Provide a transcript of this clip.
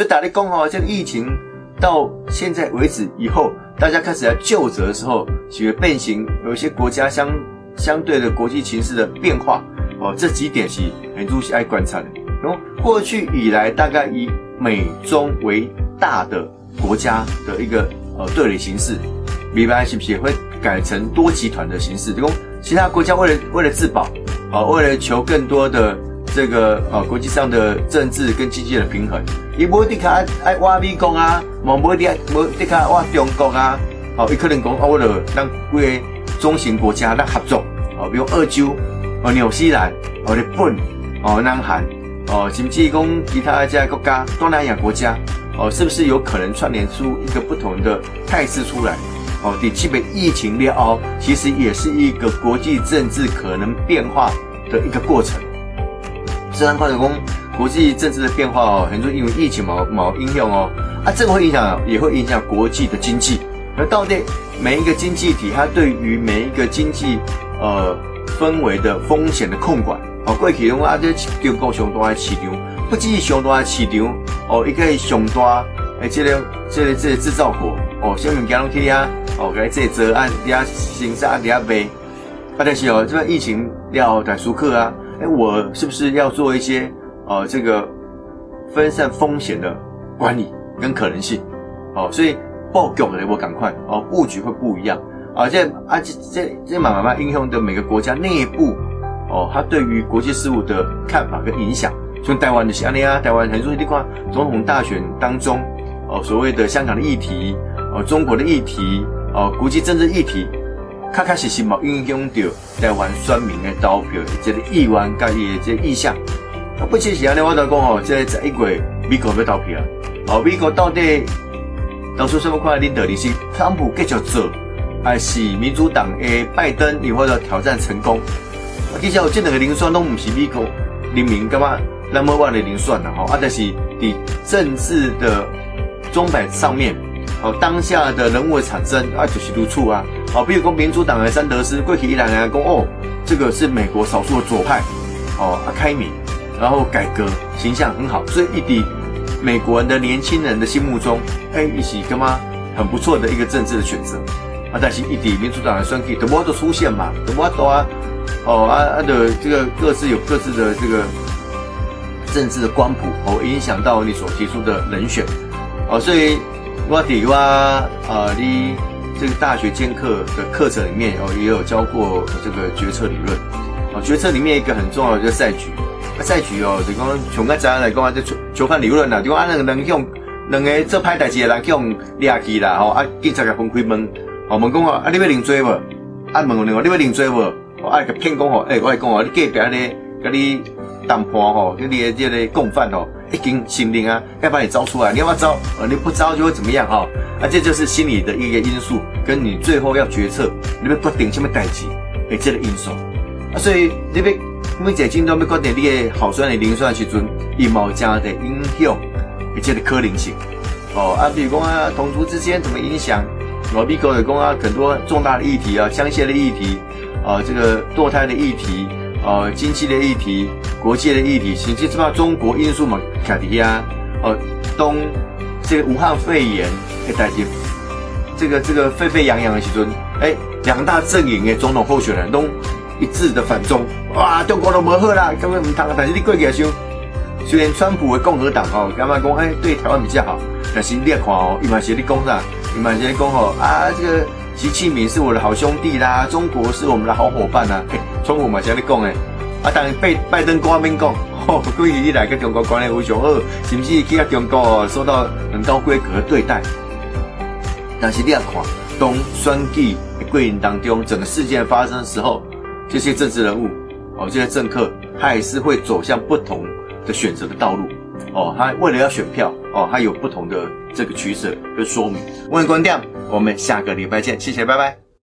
所以打的工哦，这个疫情到现在为止以后，大家开始来就责的时候，几个变形，有一些国家相相对的国际形势的变化哦，这几点是很注意爱观察的。然后过去以来，大概以美中为大的国家的一个呃对垒形式，明白是不是会改成多集团的形式？就其他国家为了为了自保，啊，为了求更多的这个呃国际上的政治跟经济的平衡，伊无得卡爱挖美国啊，无无得无得卡挖中国啊，哦，伊可能讲啊，为了让几个中型国家来合作，哦，比如澳洲、哦纽西兰、哦日本、哦南韩。哦，甚至讲其他这国家，东南亚国家，哦，是不是有可能串联出一个不同的态势出来？哦，第七本疫情了哦，其实也是一个国际政治可能变化的一个过程。虽然快手工国际政治的变化哦，很多因为疫情某某影响哦，啊，这个会影响，也会影响国际的经济。而到底每一个经济体，它对于每一个经济呃氛围的风险的控管。哦，过去拢啊，这中国上大的市场，不只是上大的市场，哦，伊个是上大诶，这个、这个、这个制造国，哦，什物件拢去遐，哦，来这做按遐生产遐卖。啊，但是哦，这个疫情要在熟客啊，哎，我是不是要做一些呃，这个分散风险的管理跟可能性？哦，所以报局的我赶快哦，布局会不一样啊，这啊这这这慢慢慢影响的每个国家内部。哦，他对于国际事务的看法跟影响，像台湾的是安尼啊，台湾很多地方总统大选当中，哦，所谓的香港的议题，哦，中国的议题，哦，国际政治议题，开开始始嘛影响到台湾选民的投票，这个意愿跟伊的这意向。不只是安尼，我就讲哦，这十一月美国要投票，哦，美国到底投出什么款的领导力？是特朗普继续做，还是民主党的拜登以后的挑战成功？其实有这两个零算，都不是美国人民干嘛那么万的零算的哈，啊，但是伫政治的钟摆上面，哦，当下的人物产生啊，就是如处啊，哦，比如说民主党的三德斯，过去一来来讲哦，这个是美国少数的左派，哦，啊，开明，然后改革，形象很好，所以一滴美国人的年轻人的心目中，哎，一起干嘛很不错的一个政治的选择，啊，但是一滴民主党的选举，都冇都出现嘛，都冇多啊。哦，啊啊的这个各自有各自的这个政治的光谱，哦，影响到你所提出的人选，哦，所以我底我啊，你这个大学兼课的课程里面哦，也有教过这个决策理论，哦，决策里面一个很重要的就是赛局，赛局哦，就讲从个怎来讲啊，就球球判理论啦，就讲啊，两个人用两个做歹代志的人用掠去啦，吼，啊，警察甲分开问，哦，问讲啊，啊，你要认罪无？啊，问另外你要认罪无？我爱个骗讲吼，诶，我来讲哦，你隔壁咧，跟你谈判吼，跟你的这个共犯哦，已经心灵啊，要把你招出来，你要不要招？呃，你不招就会怎么样哈？啊，这就是心理的一个因素，跟你最后要决策，你要决定什么代志，诶，这个因素。啊，所以你要每一阶段要决定你的好算的零算时阵，一毛加的影响，一切的可能性。哦，啊，比如讲啊，同族之间怎么影响？我美国的讲啊，很多重大的议题啊，枪械的议题。啊，这个堕胎的议题，啊，经济的议题，国际的议题，甚至什么中国因素嘛，卡迪亚，哦，东这个武汉肺炎的代替，这个这个沸沸扬扬的时阵，哎，两大阵营的总统候选人都一致的反中，哇，中国都无好啦，根本唔通，但是你过去想，虽然川普的共和党哦，干嘛讲哎对台湾比较好，但是你看哦，伊嘛是你讲啥，伊嘛是讲哦啊这个。习近平是我的好兄弟啦，中国是我们的好伙伴呐。中国嘛，像你讲诶，啊，当然拜拜登光明讲，哦，过去以来跟中国关系非常好，是不是去啊中国受到很高规格的对待？但是你要看，当选举过程当中，整个事件发生的时候，这些政治人物哦，这些政客，他还是会走向不同的选择的道路。哦，他为了要选票，哦，他有不同的这个取舍跟说明。问观点。我们下个礼拜见，谢谢，拜拜。